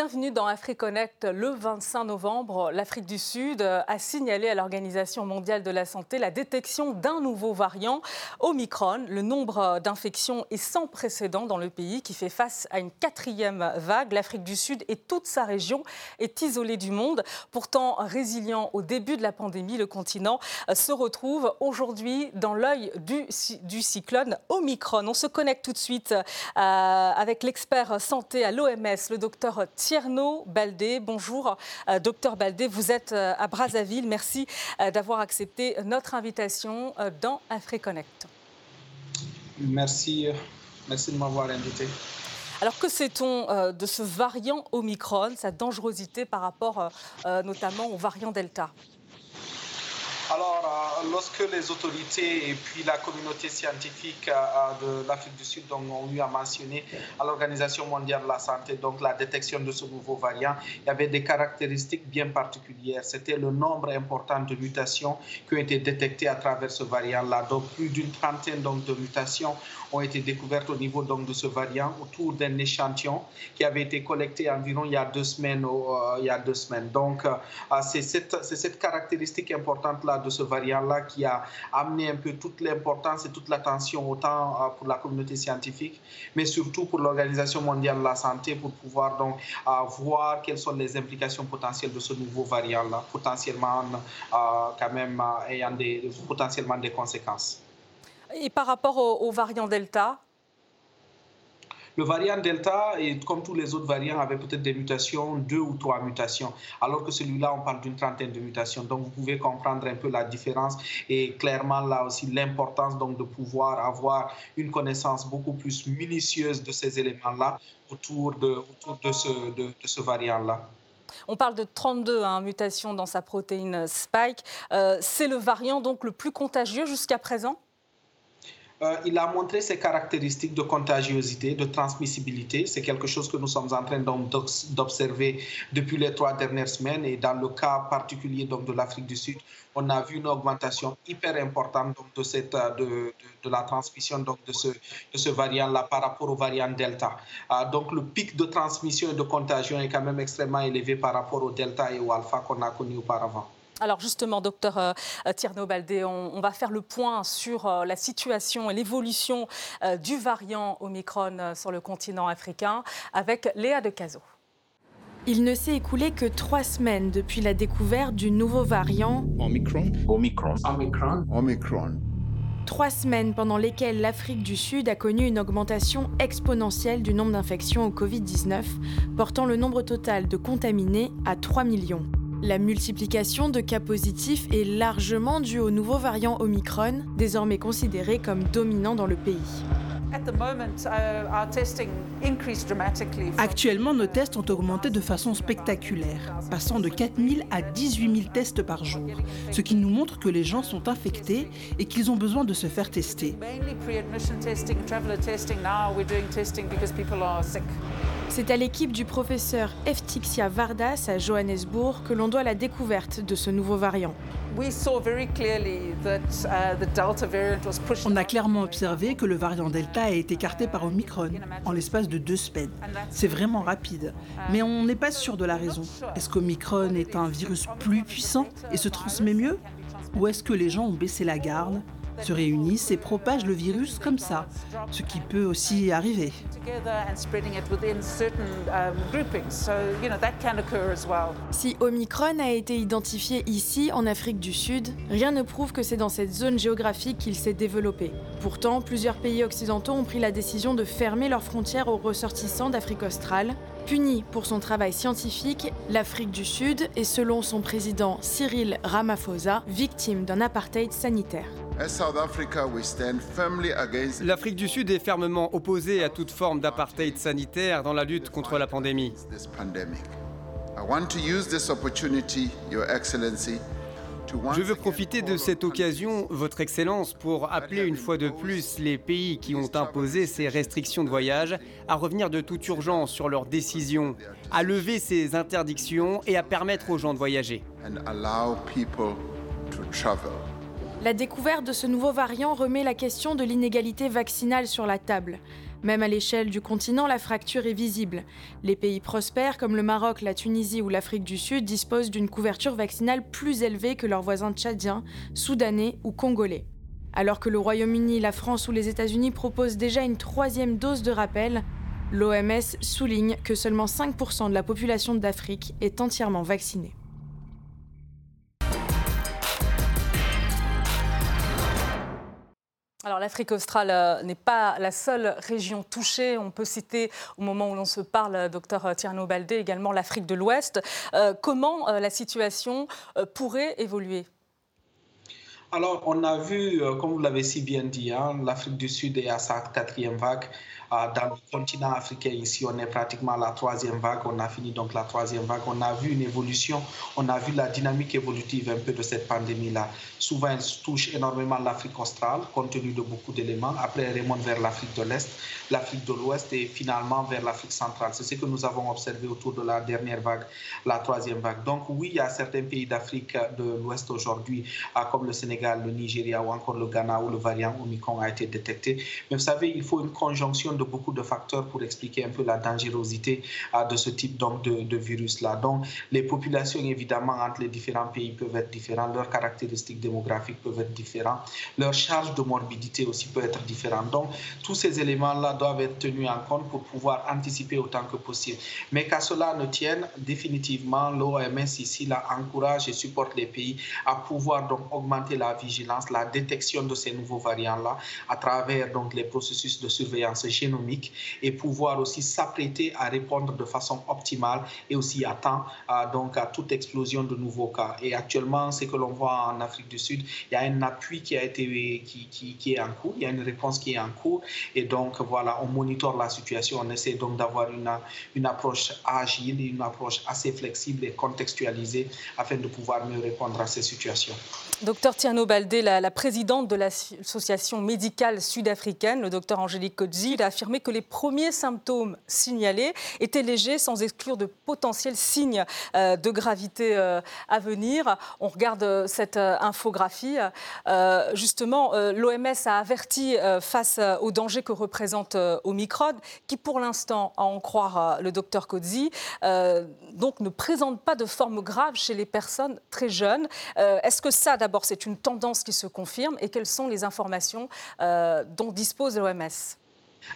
Bienvenue dans AfriConnect. Le 25 novembre, l'Afrique du Sud a signalé à l'Organisation mondiale de la santé la détection d'un nouveau variant, Omicron. Le nombre d'infections est sans précédent dans le pays qui fait face à une quatrième vague. L'Afrique du Sud et toute sa région est isolée du monde. Pourtant résilient au début de la pandémie, le continent se retrouve aujourd'hui dans l'œil du, cyclone Omicron. On se connecte tout de suite euh, avec l'expert santé à l'OMS, le docteur Tierno Baldé. Bonjour, euh, docteur Baldé. Vous êtes euh, à Brazzaville. Merci euh, d'avoir accepté notre invitation dans AfriConnect. Merci. Merci de m'avoir invité. Alors que sait-on de ce variant Omicron, sa dangerosité par rapport notamment au variant Delta? Alors, lorsque les autorités et puis la communauté scientifique euh, de l'Afrique du Sud ont eu à mentionner à l'Organisation mondiale de la santé donc la détection de ce nouveau variant, il y avait des caractéristiques bien particulières. C'était le nombre important de mutations qui ont été détectées à travers ce variant-là. Donc, plus d'une trentaine donc, de mutations ont été découvertes au niveau donc, de ce variant autour d'un échantillon qui avait été collecté environ il y a deux semaines. Euh, il y a deux semaines. Donc, c'est cette, cette caractéristique importante-là de ce variant-là qui a amené un peu toute l'importance et toute l'attention autant euh, pour la communauté scientifique, mais surtout pour l'Organisation mondiale de la santé pour pouvoir donc euh, voir quelles sont les implications potentielles de ce nouveau variant-là, potentiellement euh, quand même ayant des, potentiellement des conséquences. Et par rapport au variant Delta, le variant Delta, et comme tous les autres variants, avait peut-être des mutations, deux ou trois mutations, alors que celui-là, on parle d'une trentaine de mutations. Donc, vous pouvez comprendre un peu la différence et clairement là aussi l'importance donc de pouvoir avoir une connaissance beaucoup plus minutieuse de ces éléments-là autour de, ce variant-là. On parle de 32 hein, mutations dans sa protéine spike. Euh, c'est le variant donc le plus contagieux jusqu'à présent? Euh, il a montré ses caractéristiques de contagiosité, de transmissibilité. C'est quelque chose que nous sommes en train d'observer depuis les trois dernières semaines. Et dans le cas particulier donc, de l'Afrique du Sud, on a vu une augmentation hyper importante donc, de, la transmission donc, de ce, de ce variant-là par rapport au variant Delta. Euh, donc le pic de transmission et de contagion est quand même extrêmement élevé par rapport au Delta et au Alpha qu'on a connu auparavant. Alors justement, docteur euh, Tierno Baldé, on, va faire le point sur euh, la situation et l'évolution euh, du variant Omicron sur le continent africain avec Léa de Cazo. Il ne s'est écoulé que trois semaines depuis la découverte du nouveau variant Omicron. Omicron. Omicron. Omicron. Trois semaines pendant lesquelles l'Afrique du Sud a connu une augmentation exponentielle du nombre d'infections au Covid-19, portant le nombre total de contaminés à 3 millions. La multiplication de cas positifs est largement due au nouveau variant Omicron, désormais considéré comme dominant dans le pays. Uh, Actuellement, nos tests ont augmenté de façon spectaculaire, passant de 4 000 à 18 000 tests par jour, ce qui nous montre que les gens sont infectés et qu'ils ont besoin de se faire tester. C'est à l'équipe du professeur Eftixia Vardas à Johannesburg que l'on doit la découverte de ce nouveau variant. Uh, On a clairement observé que le variant Delta a été écarté par Omicron en l'espace de deux semaines. C'est vraiment rapide. Mais on n'est pas sûr de la raison. Est-ce qu'Omicron est un virus plus puissant et se transmet mieux Ou est-ce que les gens ont baissé la garde se réunissent et propagent le virus comme ça, ce qui peut aussi arriver. Si Omicron a été identifié ici, en Afrique du Sud, rien ne prouve que c'est dans cette zone géographique qu'il s'est développé. Pourtant, plusieurs pays occidentaux ont pris la décision de fermer leurs frontières aux ressortissants d'Afrique australe. Punie pour son travail scientifique, l'Afrique du Sud est, selon son président Cyril Ramaphosa, victime d'un apartheid sanitaire. L'Afrique du Sud est fermement opposée à toute forme d'apartheid sanitaire dans la lutte contre la pandémie. Je veux profiter de cette occasion, Votre Excellence, pour appeler une fois de plus les pays qui ont imposé ces restrictions de voyage à revenir de toute urgence sur leurs décisions, à lever ces interdictions et à permettre aux gens de voyager. La découverte de ce nouveau variant remet la question de l'inégalité vaccinale sur la table. Même à l'échelle du continent, la fracture est visible. Les pays prospères comme le Maroc, la Tunisie ou l'Afrique du Sud disposent d'une couverture vaccinale plus élevée que leurs voisins tchadiens, soudanais ou congolais. Alors que le Royaume-Uni, la France ou les États-Unis proposent déjà une troisième dose de rappel, l'OMS souligne que seulement 5% de la population d'Afrique est entièrement vaccinée. Alors l'Afrique australe euh, n'est pas la seule région touchée. On peut citer au moment où l'on se parle, euh, docteur Tierno Baldé, également l'Afrique de l'Ouest. Euh, comment la situation pourrait évoluer? Alors, on a vu, comme vous l'avez si bien dit, hein, l'Afrique du Sud est à sa quatrième vague. Dans le continent africain, ici, on est pratiquement à la troisième vague. On a fini donc la troisième vague. On a vu une évolution, on a vu la dynamique évolutive un peu de cette pandémie-là. Souvent, elle touche énormément l'Afrique australe, compte tenu de beaucoup d'éléments. Après, elle remonte vers l'Afrique de l'Est, l'Afrique de l'Ouest et finalement vers l'Afrique centrale. C'est ce que nous avons observé autour de la dernière vague, la troisième vague. Donc, oui, il y a certains pays d'Afrique de l'Ouest aujourd'hui, ah, comme le Sénégal, le Nigeria ou encore le Ghana, où le variant Omicron a été détecté. Mais vous savez, il faut une conjonction de beaucoup de facteurs pour expliquer un peu la dangerosité euh, de ce type donc, de, virus-là. Donc, les populations, évidemment, entre les différents pays peuvent être différentes, leurs caractéristiques démographiques peuvent être différentes, leur charge de morbidité aussi peut être différente. Donc, tous ces éléments-là doivent être tenus en compte pour pouvoir anticiper autant que possible. Mais qu'à cela ne tienne, définitivement, l'OMS ici là, encourage et supporte les pays à pouvoir donc augmenter la vigilance, la détection de ces nouveaux variants-là à travers donc les processus de surveillance générale et pouvoir aussi s'apprêter à répondre de façon optimale et aussi à temps à, donc à toute explosion de nouveaux cas. Et actuellement, ce que l'on voit en Afrique du Sud, il y a un appui qui a été qui, est en cours, il y a une réponse qui est en cours et donc voilà, on monitore la situation, on essaie donc d'avoir une, une approche agile, une approche assez flexible et contextualisée afin de pouvoir mieux répondre à ces situations. Docteur Tiano Baldé, la, la présidente de l'association médicale sud-africaine, le docteur Angélique Kodzi, a affirmé que les premiers symptômes signalés étaient légers sans exclure de potentiels signes euh, de gravité euh, à venir. On regarde euh, cette infographie. Justement, l'OMS a averti face au danger que représente Omicron, qui pour l'instant, à en croire le docteur Kodzi, donc ne présente pas de forme grave chez les personnes très jeunes. Est-ce que ça, d'abord, c'est une tendance qui se confirme. Et quelles sont les informations dont dispose l'OMS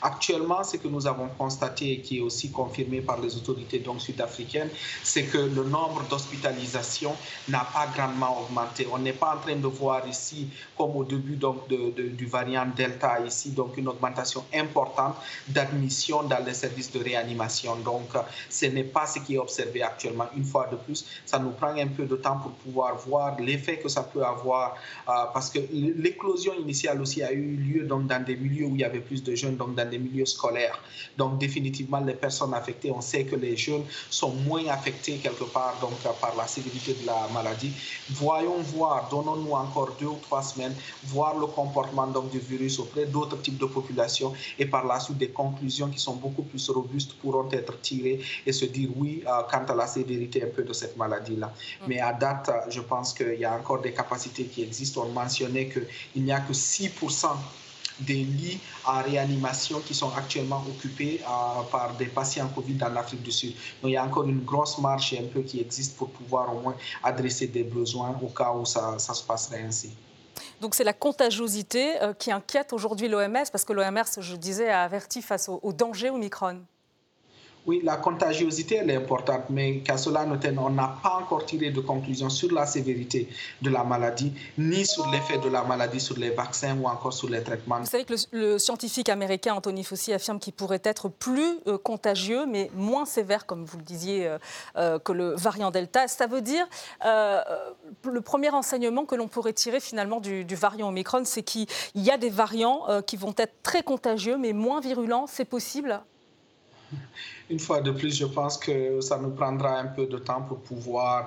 Actuellement, ce que nous avons constaté et qui est aussi confirmé par les autorités sud-africaines, c'est que le nombre d'hospitalisations n'a pas grandement augmenté. On n'est pas en train de voir ici, comme au début donc, du variant Delta, ici, donc une augmentation importante d'admission dans les services de réanimation. Donc, ce n'est pas ce qui est observé actuellement. Une fois de plus, ça nous prend un peu de temps pour pouvoir voir l'effet que ça peut avoir, euh, parce que l'éclosion initiale aussi a eu lieu donc, dans des milieux où il y avait plus de jeunes. Donc, dans des milieux scolaires. Donc définitivement, les personnes affectées, on sait que les jeunes sont moins affectés quelque part donc, par la sévérité de la maladie. Voyons voir, donnons-nous encore deux ou trois semaines, voir le comportement donc, du virus auprès d'autres types de populations et par la suite des conclusions qui sont beaucoup plus robustes pourront être tirées et se dire oui euh, quant à la sévérité un peu de cette maladie-là. Mm. Mais à date, je pense qu'il y a encore des capacités qui existent. On mentionnait qu'il n'y a que 6% des lits en réanimation qui sont actuellement occupés euh, par des patients Covid dans l'Afrique du Sud. Donc il y a encore une grosse marche un peu qui existe pour pouvoir au moins adresser des besoins au cas où ça, se passerait ainsi. Donc c'est la contagiosité euh, qui inquiète aujourd'hui l'OMS, parce que l'OMS, je disais, a averti face au, au danger Omicron. Oui, la contagiosité, elle est importante, mais qu'à cela on n'a pas encore tiré de conclusion sur la sévérité de la maladie, ni sur l'effet de la maladie sur les vaccins ou encore sur les traitements. Vous savez que le, scientifique américain Anthony Fauci affirme qu'il pourrait être plus euh, contagieux, mais moins sévère, comme vous le disiez, euh, euh, que le variant Delta. Ça veut dire, le premier enseignement que l'on pourrait tirer finalement du variant Omicron, c'est qu'il y a des variants qui vont être très contagieux, mais moins virulents. C'est possible? Une fois de plus, je pense que ça nous prendra un peu de temps pour pouvoir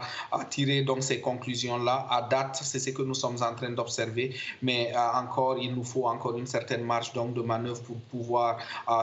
tirer donc ces conclusions-là. À date, c'est ce que nous sommes en train d'observer, mais euh, encore, il nous faut encore une certaine marge donc de manœuvre pour pouvoir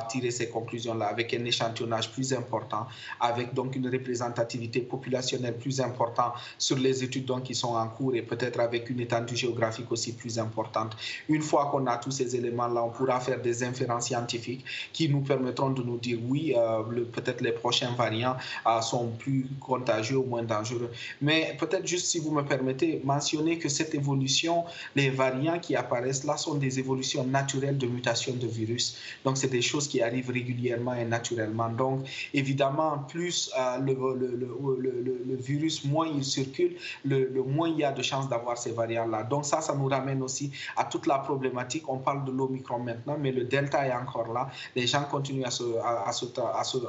tirer ces conclusions-là avec un échantillonnage plus important, avec donc une représentativité populationnelle plus importante sur les études donc qui sont en cours et peut-être avec une étendue géographique aussi plus importante. Une fois qu'on a tous ces éléments-là, on pourra faire des inférences scientifiques qui nous permettront de nous dire oui, euh, peut-être les prochains variants euh, sont plus contagieux ou moins dangereux. Mais peut-être juste si vous me permettez, mentionner que cette évolution, les variants qui apparaissent là sont des évolutions naturelles de mutation de virus. Donc, c'est des choses qui arrivent régulièrement et naturellement. Donc, évidemment, plus euh, le, virus, moins il circule, le, moins il y a de chances d'avoir ces variants-là. Donc, ça, ça nous ramène aussi à toute la problématique. On parle de l'Omicron maintenant, mais le Delta est encore là. Les gens continuent à se,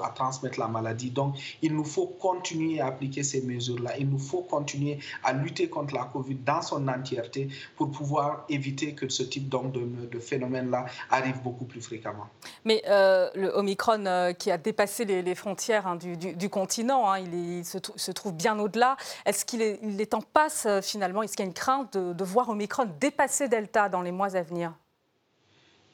transmettre la maladie. Donc, il nous faut continuer à appliquer ces mesures-là. Il nous faut continuer à lutter contre la COVID dans son entièreté pour pouvoir éviter que ce type donc, de, phénomène-là arrive beaucoup plus fréquemment. Mais euh, le Omicron euh, qui a dépassé les, frontières hein, du, continent, hein, il, se, trouve bien au-delà. Est-ce qu'il est, est, en passe euh, finalement? Est-ce qu'il y a une crainte de, de voir Omicron dépasser Delta dans les mois à venir?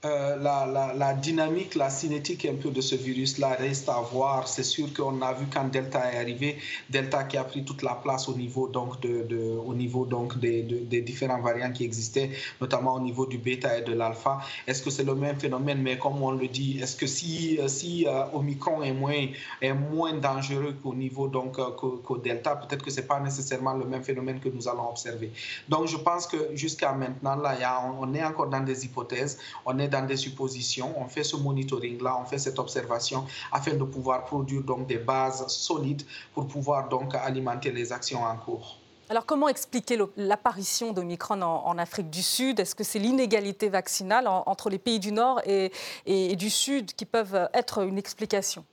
Euh, la, dynamique, la cinétique un peu de ce virus-là reste à voir. C'est sûr qu'on a vu quand Delta est arrivé, Delta qui a pris toute la place au niveau donc de, de au niveau donc des, des, différents variants qui existaient, notamment au niveau du bêta et de l'alpha. Est-ce que c'est le même phénomène? Mais comme on le dit, est-ce que si, si euh, Omicron est moins est moins dangereux qu'au niveau donc euh, qu'au Delta, peut-être que c'est pas nécessairement le même phénomène que nous allons observer. Donc je pense que jusqu'à maintenant là, a, on est encore dans des hypothèses. On est dans des suppositions, on fait ce monitoring-là, on fait cette observation afin de pouvoir produire donc des bases solides pour pouvoir donc alimenter les actions en cours. Alors comment expliquer l'apparition d'Omicron en, Afrique du Sud? Est-ce que c'est l'inégalité vaccinale entre les pays du Nord et, et du Sud qui peuvent être une explication?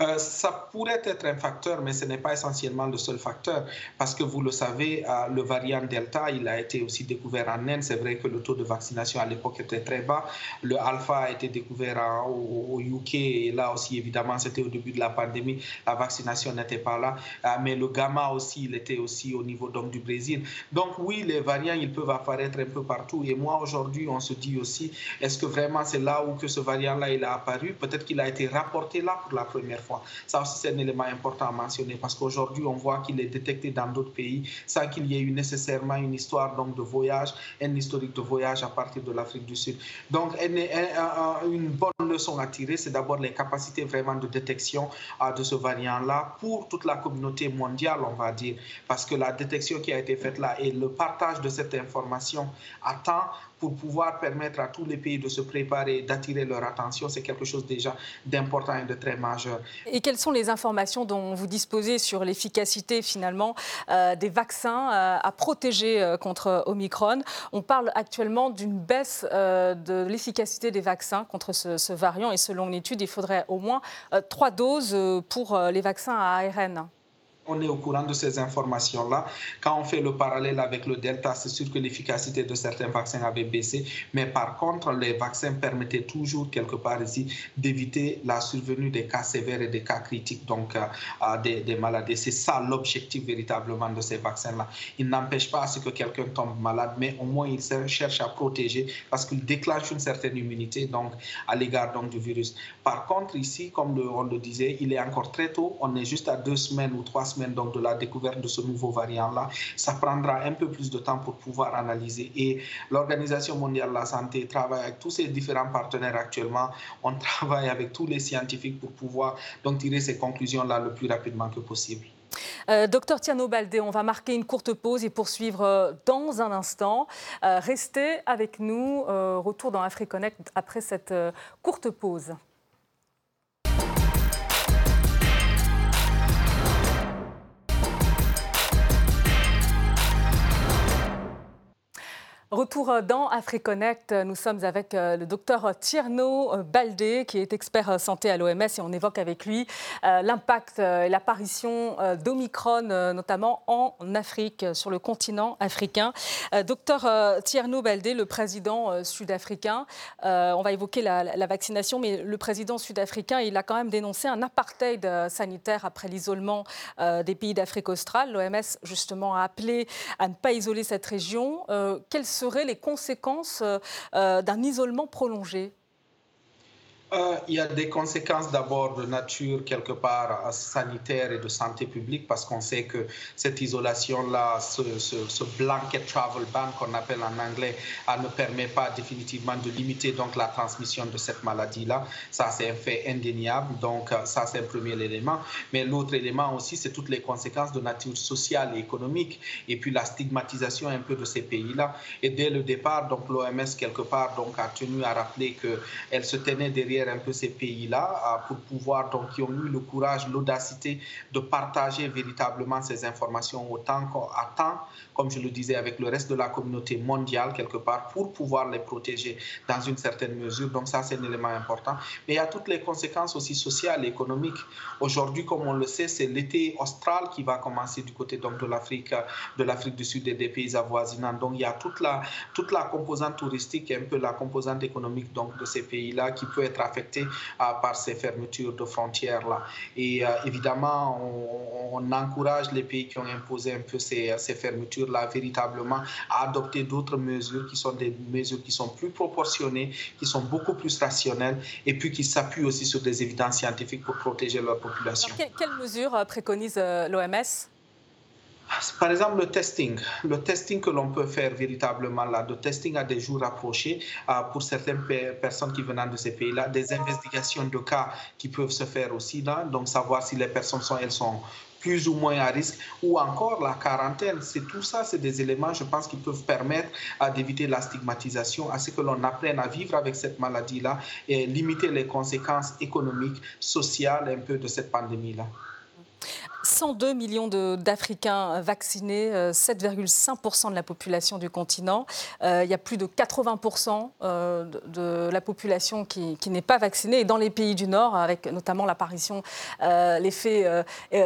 Euh, ça pourrait être un facteur, mais ce n'est pas essentiellement le seul facteur, parce que vous le savez, euh, le variant Delta, il a été aussi découvert en Inde. C'est vrai que le taux de vaccination à l'époque était très bas. Le Alpha a été découvert au, UK, et là aussi, évidemment, c'était au début de la pandémie, la vaccination n'était pas là. Euh, mais le Gamma aussi, il était aussi au niveau donc, du Brésil. Donc oui, les variants, ils peuvent apparaître un peu partout. Et moi, aujourd'hui, on se dit aussi, est-ce que vraiment c'est là où que ce variant-là, il a apparu? Peut-être qu'il a été rapporté là pour la première fois ça aussi, c'est un élément important à mentionner parce qu'aujourd'hui, on voit qu'il est détecté dans d'autres pays. Sans qu'il y ait eu nécessairement une histoire donc, de voyage, un historique de voyage à partir de l'Afrique du Sud. Donc, une bonne leçon à tirer, c'est d'abord les capacités vraiment de détection euh, de ce variant-là pour toute la communauté mondiale, on va dire, parce que la détection qui a été faite là et le partage de cette information à temps pour pouvoir permettre à tous les pays de se préparer, d'attirer leur attention, c'est quelque chose déjà d'important et de très majeur. Et quelles sont les informations dont vous disposez sur l'efficacité finalement euh, des vaccins euh, à protéger euh, contre Omicron? On parle actuellement d'une baisse de l'efficacité des vaccins contre ce, ce, variant et selon une étude, il faudrait au moins trois doses pour les vaccins à ARN on est au courant de ces informations-là. Quand on fait le parallèle avec le Delta, c'est sûr que l'efficacité de certains vaccins avait baissé, mais par contre, les vaccins permettaient toujours, quelque part ici, d'éviter la survenue des cas sévères et des cas critiques, donc euh, des, maladies. C'est ça l'objectif véritablement de ces vaccins-là. Ils n'empêchent pas à ce que quelqu'un tombe malade, mais au moins ils cherchent à protéger parce qu'ils déclenchent une certaine immunité donc, à l'égard donc, du virus. Par contre, ici, comme on le disait, il est encore très tôt. On est juste à deux semaines ou trois semaines donc de la découverte de ce nouveau variant-là. Ça prendra un peu plus de temps pour pouvoir analyser. Et l'Organisation mondiale de la santé travaille avec tous ses différents partenaires actuellement. On travaille avec tous les scientifiques pour pouvoir donc tirer ces conclusions-là le plus rapidement que possible. Euh, docteur Tiano Baldé, on va marquer une courte pause et poursuivre euh, dans un instant. Euh, restez avec nous. retour dans AfriConnect après cette courte pause. Retour dans AfriConnect, nous sommes avec euh, le docteur Tierno euh, Baldé, qui est expert euh, santé à l'OMS, et on évoque avec lui l'impact et l'apparition d'Omicron, notamment en Afrique, sur le continent africain. Docteur Tierno Baldé, le président sud-africain, on va évoquer la, vaccination, mais le président sud-africain, il a quand même dénoncé un apartheid sanitaire après l'isolement des pays d'Afrique australe. L'OMS, justement, a appelé à ne pas isoler cette région. Les conséquences euh, euh, d'un isolement prolongé euh, il y a des conséquences d'abord de nature quelque part sanitaire et de santé publique parce qu'on sait que cette isolation-là, ce, blanket travel ban qu'on appelle en anglais, ne permet pas définitivement de limiter donc la transmission de cette maladie-là. Ça, c'est un fait indéniable. Donc, euh, ça, c'est un premier élément. Mais l'autre élément aussi, c'est toutes les conséquences de nature sociale et économique et puis la stigmatisation un peu de ces pays-là. Et dès le départ, donc l'OMS quelque part donc a tenu à rappeler qu'elle se tenait derrière un peu ces pays-là pour pouvoir, donc, qui ont eu le courage, l'audacité de partager véritablement ces informations autant qu'à temps, comme je le disais, avec le reste de la communauté mondiale, quelque part, pour pouvoir les protéger dans une certaine mesure. Donc, ça, c'est un élément important. Mais il y a toutes les conséquences aussi sociales et économiques. Aujourd'hui, comme on le sait, c'est l'été austral qui va commencer du côté donc, de l'Afrique, de l'Afrique du Sud et des pays avoisinants. Donc, il y a toute la, toute la composante touristique et un peu la composante économique donc, de ces pays-là qui peut être affectés euh, par ces fermetures de frontières-là. Et euh, évidemment, on, encourage les pays qui ont imposé un peu ces, ces fermetures-là véritablement à adopter d'autres mesures qui sont des mesures qui sont plus proportionnées, qui sont beaucoup plus rationnelles et puis qui s'appuient aussi sur des évidences scientifiques pour protéger leur population. quelles mesures euh, préconise l'OMS par exemple, le testing. Le testing que l'on peut faire véritablement là, de testing à des jours rapprochés euh, pour certaines personnes qui viennent de ces pays-là, des investigations de cas qui peuvent se faire aussi là, donc savoir si les personnes sont, elles sont plus ou moins à risque, ou encore la quarantaine. C'est tout ça, c'est des éléments, je pense, qui peuvent permettre d'éviter la stigmatisation, à ce que l'on apprenne à vivre avec cette maladie-là et limiter les conséquences économiques, sociales un peu de cette pandémie-là. 102 millions d'Africains vaccinés, 7,5% euh, de la population du continent. Euh, il y a plus de 80% euh, de, la population qui, n'est pas vaccinée. Et dans les pays du Nord, avec notamment l'apparition, l'effet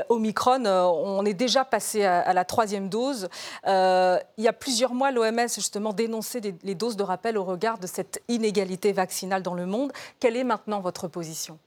Omicron, on est déjà passé à, la troisième dose. il y a plusieurs mois, l'OMS justement dénonçait les doses de rappel au regard de cette inégalité vaccinale dans le monde. Quelle est maintenant votre position?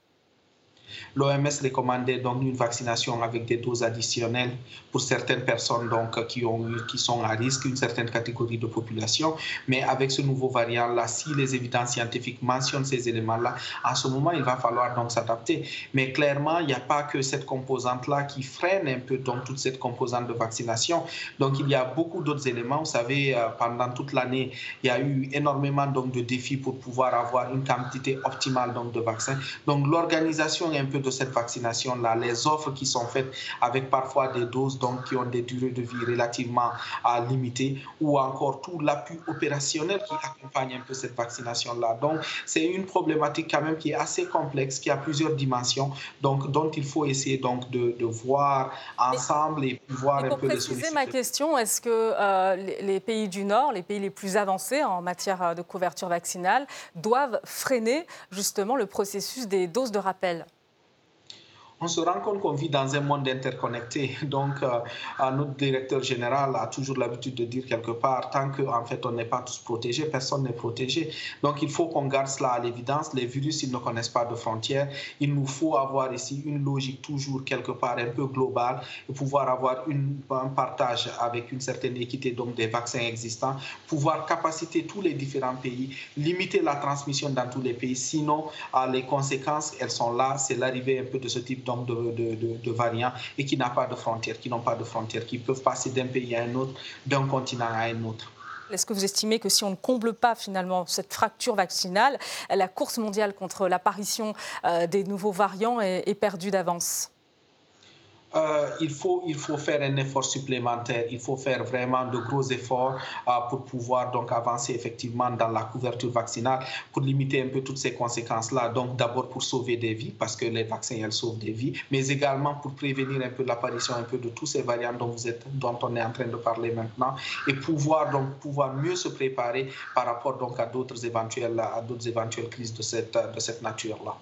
L'OMS recommandait donc une vaccination avec des doses additionnelles pour certaines personnes donc, qui, ont, qui sont à risque, une certaine catégorie de population. Mais avec ce nouveau variant-là, si les évidences scientifiques mentionnent ces éléments-là, à ce moment, il va falloir donc s'adapter. Mais clairement, il n'y a pas que cette composante-là qui freine un peu donc toute cette composante de vaccination. Donc, il y a beaucoup d'autres éléments. Vous savez, euh, pendant toute l'année, il y a eu énormément donc, de défis pour pouvoir avoir une quantité optimale donc, de vaccins. Donc, l'organisation est un peu de cette vaccination-là, les offres qui sont faites avec parfois des doses donc, qui ont des durées de vie relativement limitées, ou encore tout l'appui opérationnel qui accompagne un peu cette vaccination-là. Donc, c'est une problématique quand même qui est assez complexe, qui a plusieurs dimensions, donc, dont il faut essayer donc, de, de voir ensemble et, voir un peu les solutions. ma question, est-ce que euh, les pays du Nord, les pays les plus avancés en matière de couverture vaccinale, doivent freiner justement le processus des doses de rappel? On se rend compte qu'on vit dans un monde interconnecté. Donc, euh, notre directeur général a toujours l'habitude de dire quelque part, tant qu'en en fait on n'est pas tous protégés, personne n'est protégé. Donc, il faut qu'on garde cela à l'évidence. Les virus, ils ne connaissent pas de frontières. Il nous faut avoir ici une logique toujours quelque part un peu globale et pouvoir avoir un partage avec une certaine équité donc des vaccins existants, pouvoir capaciter tous les différents pays, limiter la transmission dans tous les pays. Sinon, euh, les conséquences, elles sont là. C'est l'arrivée un peu de ce type de variants et qui n'ont pas de frontières, qui n'ont pas de frontières, qui peuvent passer d'un pays à un autre, d'un continent à un autre. Est-ce que vous estimez que si on ne comble pas finalement cette fracture vaccinale, la course mondiale contre l'apparition euh, des nouveaux variants est perdue d'avance? Euh, il, faut, il faut faire un effort supplémentaire, il faut faire vraiment de gros efforts euh, pour pouvoir donc avancer effectivement dans la couverture vaccinale pour limiter un peu toutes ces conséquences-là. Donc d'abord pour sauver des vies, parce que les vaccins, elles sauvent des vies, mais également pour prévenir un peu l'apparition un peu de tous ces variants dont, vous êtes, dont on est en train de parler maintenant et pouvoir donc pouvoir mieux se préparer par rapport donc à d'autres éventuelles, éventuelles crises de cette, de cette nature-là.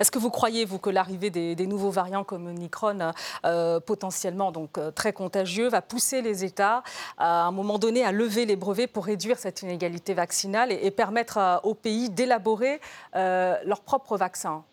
Est-ce que vous croyez, que l'arrivée des, nouveaux variants comme Omicron, euh, potentiellement donc, euh, très contagieux, va pousser les États à un moment donné à lever les brevets pour réduire cette inégalité vaccinale et, permettre euh, aux pays d'élaborer leurs propres vaccins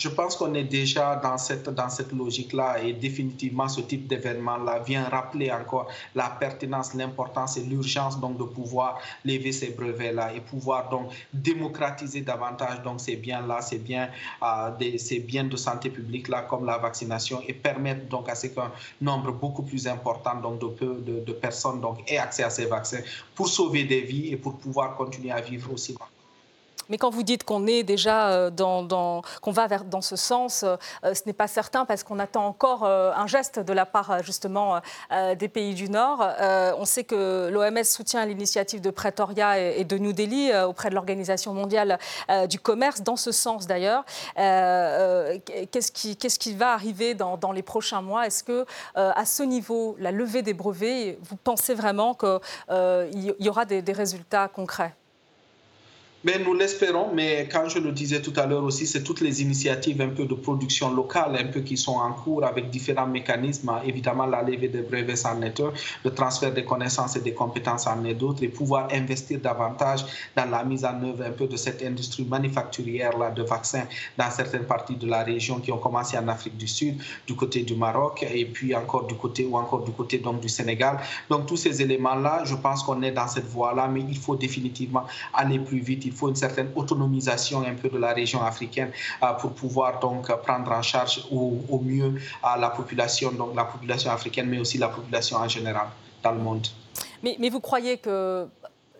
je pense qu'on est déjà dans cette, dans cette logique-là et définitivement ce type d'événement-là vient rappeler encore la pertinence, l'importance et l'urgence donc de pouvoir lever ces brevets-là et pouvoir donc démocratiser davantage donc ces biens-là, ces biens, euh, de santé publique-là comme la vaccination et permettre donc à ce qu'un nombre beaucoup plus important donc de personnes donc aient accès à ces vaccins pour sauver des vies et pour pouvoir continuer à vivre aussi. Mais quand vous dites qu'on est déjà euh, dans, va dans ce sens, euh, ce n'est pas certain parce qu'on attend encore euh, un geste de la part justement des pays du Nord. On sait que l'OMS soutient l'initiative de Pretoria et de New Delhi auprès de l'Organisation mondiale du commerce, dans ce sens d'ailleurs. Qu'est-ce qui, va arriver dans, dans les prochains mois? Est-ce que à ce niveau, la levée des brevets, vous pensez vraiment qu'il y aura des résultats concrets? Mais nous l'espérons, mais quand je le disais tout à l'heure aussi, c'est toutes les initiatives un peu de production locale, un peu qui sont en cours avec différents mécanismes. Évidemment, la levée des brevets en est le transfert des connaissances et des compétences en est d'autres, et pouvoir investir davantage dans la mise en œuvre un peu de cette industrie manufacturière là, de vaccins dans certaines parties de la région qui ont commencé en Afrique du Sud, du côté du Maroc, et puis encore du côté ou encore du côté donc du Sénégal. Donc tous ces éléments-là, je pense qu'on est dans cette voie-là, mais il faut définitivement aller plus vite il faut une certaine autonomisation un peu de la région africaine euh, pour pouvoir donc prendre en charge au, mieux euh, la population, donc la population africaine, mais aussi la population en général dans le monde. Mais vous croyez que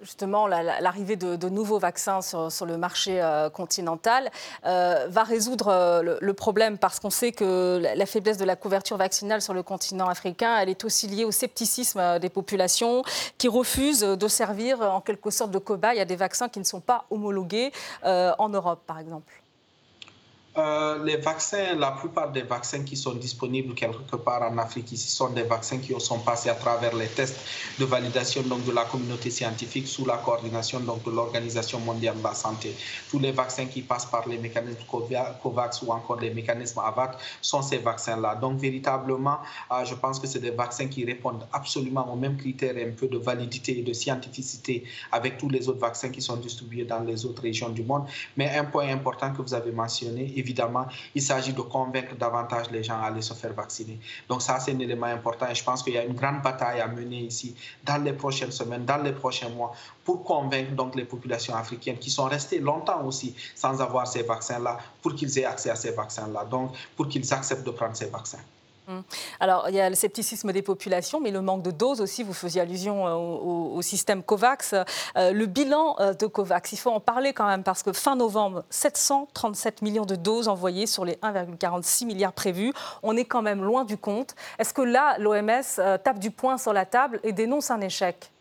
justement l'arrivée de, nouveaux vaccins sur, le marché euh, continental euh, va résoudre euh, le, problème parce qu'on sait que la, faiblesse de la couverture vaccinale sur le continent africain, elle est aussi liée au scepticisme des populations qui refusent de servir en quelque sorte de cobaye à des vaccins qui ne sont pas homologués en Europe, par exemple. Euh, les vaccins, la plupart des vaccins qui sont disponibles quelque part en Afrique ici sont des vaccins qui sont passés à travers les tests de validation donc, de la communauté scientifique sous la coordination donc, de l'Organisation mondiale de la santé. Tous les vaccins qui passent par les mécanismes COVAX ou encore les mécanismes AVAC sont ces vaccins-là. Donc véritablement, euh, je pense que c'est des vaccins qui répondent absolument aux mêmes critères un peu de validité et de scientificité avec tous les autres vaccins qui sont distribués dans les autres régions du monde. Mais un point important que vous avez mentionné, évidemment, il s'agit de convaincre davantage les gens à aller se faire vacciner. Donc ça, c'est un élément important et je pense qu'il y a une grande bataille à mener ici dans les prochaines semaines, dans les prochains mois, pour convaincre donc les populations africaines qui sont restées longtemps aussi sans avoir ces vaccins-là, pour qu'ils aient accès à ces vaccins-là, donc pour qu'ils acceptent de prendre ces vaccins. Hum. Alors, il y a le scepticisme des populations, mais le manque de doses aussi. Vous faisiez allusion euh, au, système COVAX. Euh, le bilan euh, de COVAX, il faut en parler quand même, parce que fin novembre, 737 millions de doses envoyées sur les 1,46 milliards prévus. On est quand même loin du compte. Est-ce que là, l'OMS tape du poing sur la table et dénonce un échec?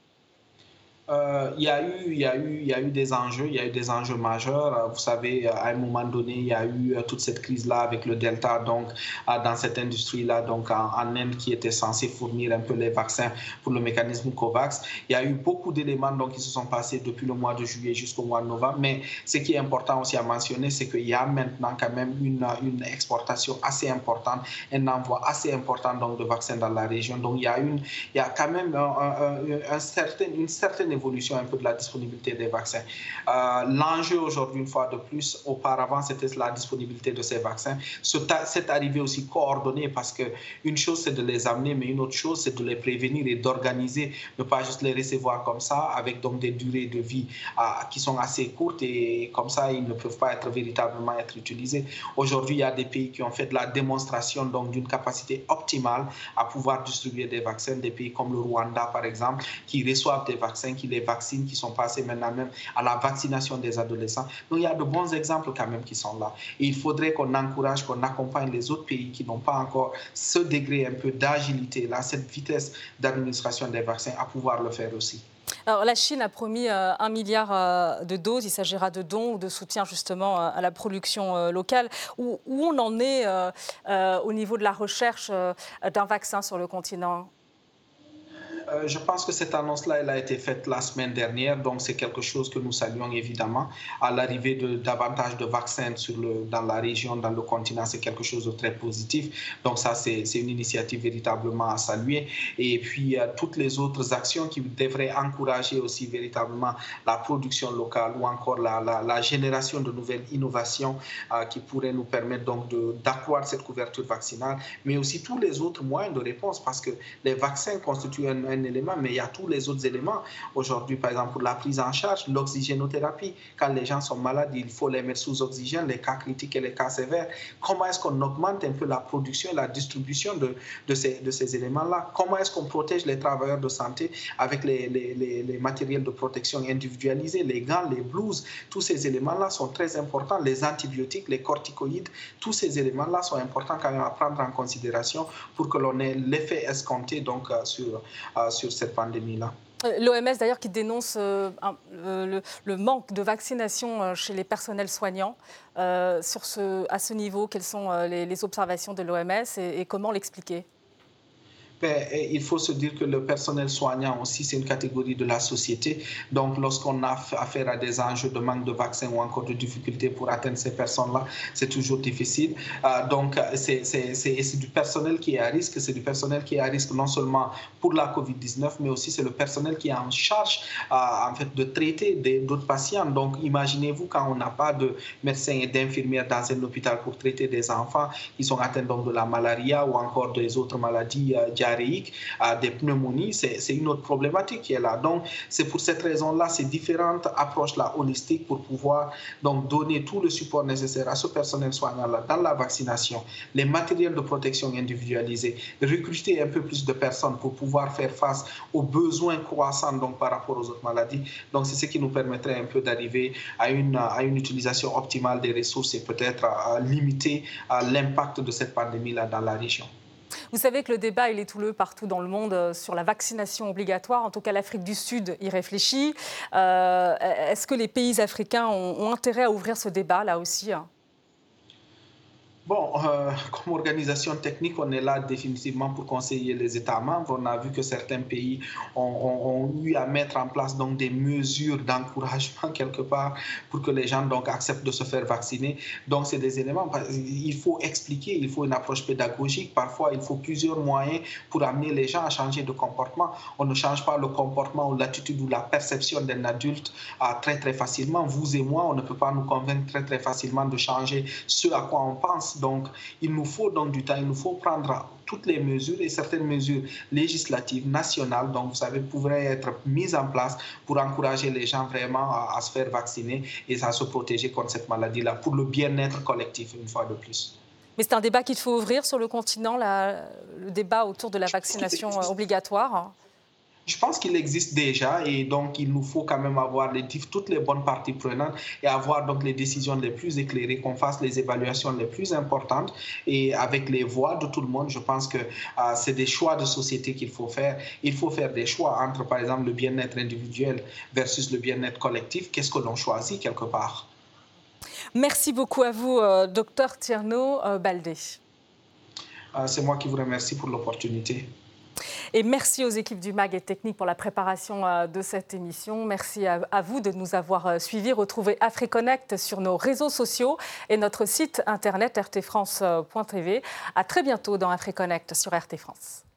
Euh, il, y a eu, il, y a eu, il y a eu des enjeux, il y a eu des enjeux majeurs. Euh, vous savez, euh, à un moment donné, il y a eu toute cette crise-là avec le Delta, donc dans cette industrie-là, donc en, Inde, qui était censée fournir un peu les vaccins pour le mécanisme COVAX. Il y a eu beaucoup d'éléments donc, qui se sont passés depuis le mois de juillet jusqu'au mois de novembre. Mais ce qui est important aussi à mentionner, c'est qu'il y a maintenant quand même une, une exportation assez importante, un envoi assez important donc, de vaccins dans la région. Donc il y a, une, il y a quand même un, certain, une certaine évolution un peu de la disponibilité des vaccins. Euh, l'enjeu aujourd'hui, une fois de plus, auparavant, c'était la disponibilité de ces vaccins. C'est arrivé aussi coordonné parce qu'une chose, c'est de les amener, mais une autre chose, c'est de les prévenir et d'organiser, ne pas juste les recevoir comme ça, avec donc des durées de vie euh, qui sont assez courtes et comme ça, ils ne peuvent pas être véritablement être utilisés. Aujourd'hui, il y a des pays qui ont fait de la démonstration d'une capacité optimale à pouvoir distribuer des vaccins, des pays comme le Rwanda, par exemple, qui reçoivent des vaccins, qui les vaccinent, qui sont passés maintenant même à la vaccination des adolescents. Donc il y a de bons exemples quand même qui sont là. Et il faudrait qu'on encourage, qu'on accompagne les autres pays qui n'ont pas encore ce degré un peu d'agilité, là, cette vitesse d'administration des vaccins à pouvoir le faire aussi. Alors, la Chine a promis euh, un milliard euh, de doses. Il s'agira de dons ou de soutien justement à la production euh, locale. Où, où, on en est au niveau de la recherche d'un vaccin sur le continent? Euh, je pense que cette annonce-là, elle a été faite la semaine dernière, donc c'est quelque chose que nous saluons évidemment. À l'arrivée de davantage de vaccins dans la région, dans le continent, c'est quelque chose de très positif. Donc ça, c'est une initiative véritablement à saluer. Et puis, toutes les autres actions qui devraient encourager aussi véritablement la production locale ou encore la, génération de nouvelles innovations euh, qui pourraient nous permettre donc d'accroître cette couverture vaccinale, mais aussi tous les autres moyens de réponse parce que les vaccins constituent un élément, mais il y a tous les autres éléments. Aujourd'hui, par exemple, pour la prise en charge, l'oxygénothérapie. Quand les gens sont malades, il faut les mettre sous oxygène, les cas critiques et les cas sévères. Comment est-ce qu'on augmente un peu la production et la distribution de, ces, éléments-là? Comment est-ce qu'on protège les travailleurs de santé avec les, les, matériels de protection individualisés, les gants, les blouses? Tous ces éléments-là sont très importants. Les antibiotiques, les corticoïdes, tous ces éléments-là sont importants quand même à prendre en considération pour que l'on ait l'effet escompté donc, euh, sur, sur cette pandémie-là. Euh, L'OMS d'ailleurs qui dénonce euh, euh, le, manque de vaccination chez les personnels soignants. sur ce, à ce niveau, quelles sont les, observations de l'OMS et comment l'expliquer? Il faut se dire que le personnel soignant aussi, c'est une catégorie de la société. Donc, lorsqu'on a affaire à des enjeux de manque de vaccins ou encore de difficultés pour atteindre ces personnes-là, c'est toujours difficile. Euh, donc, c'est du personnel qui est à risque. C'est du personnel qui est à risque non seulement pour la COVID-19, mais aussi c'est le personnel qui est en charge euh, en fait, de traiter d'autres patients. Donc, imaginez-vous quand on n'a pas de médecins et d'infirmières dans un hôpital pour traiter des enfants qui sont atteints donc, de la malaria ou encore des autres maladies euh, à des pneumonies, c'est une autre problématique qui est là. Donc, c'est pour cette raison-là, ces différentes approches-là holistiques pour pouvoir donc donner tout le support nécessaire à ce personnel soignant-là dans la vaccination, les matériels de protection individualisés, recruter un peu plus de personnes pour pouvoir faire face aux besoins croissants donc par rapport aux autres maladies. Donc, c'est ce qui nous permettrait un peu d'arriver à une, à une utilisation optimale des ressources et peut-être à limiter l'impact de cette pandémie-là dans la région. Vous savez que le débat, il est tout le partout dans le monde euh, sur la vaccination obligatoire. En tout cas, l'Afrique du Sud y réfléchit. Euh, est-ce que les pays africains ont, intérêt à ouvrir ce débat là aussi hein? Bon, euh, comme organisation technique, on est là définitivement pour conseiller les États membres. On a vu que certains pays ont, eu à mettre en place donc des mesures d'encouragement quelque part pour que les gens donc acceptent de se faire vacciner. Donc, c'est des éléments. Il faut expliquer, il faut une approche pédagogique. Parfois, il faut plusieurs moyens pour amener les gens à changer de comportement. On ne change pas le comportement ou l'attitude ou la perception d'un adulte très très facilement. Vous et moi, on ne peut pas nous convaincre très très facilement de changer ce à quoi on pense donc, il nous faut donc du temps, il nous faut prendre toutes les mesures et certaines mesures législatives nationales, donc vous savez, pourraient être mises en place pour encourager les gens vraiment à, se faire vacciner et à se protéger contre cette maladie-là, pour le bien-être collectif, une fois de plus. Mais c'est un débat qu'il faut ouvrir sur le continent, le débat autour de la vaccination obligatoire. Je pense qu'il existe déjà et donc il nous faut quand même avoir les, toutes les bonnes parties prenantes et avoir donc les décisions les plus éclairées, qu'on fasse les évaluations les plus importantes et avec les voix de tout le monde. Je pense que euh, c'est des choix de société qu'il faut faire. Il faut faire des choix entre, par exemple, le bien-être individuel versus le bien-être collectif. Qu'est-ce que l'on choisit quelque part? Merci beaucoup à vous, euh, docteur Tierno euh, Baldé. c'est moi qui vous remercie pour l'opportunité. Et merci aux équipes du MAG et Technique pour la préparation euh, de cette émission. Merci à vous de nous avoir euh, suivis. Retrouvez AfriConnect sur nos réseaux sociaux et notre site internet rtfrance.tv. À très bientôt dans AfriConnect sur RT France.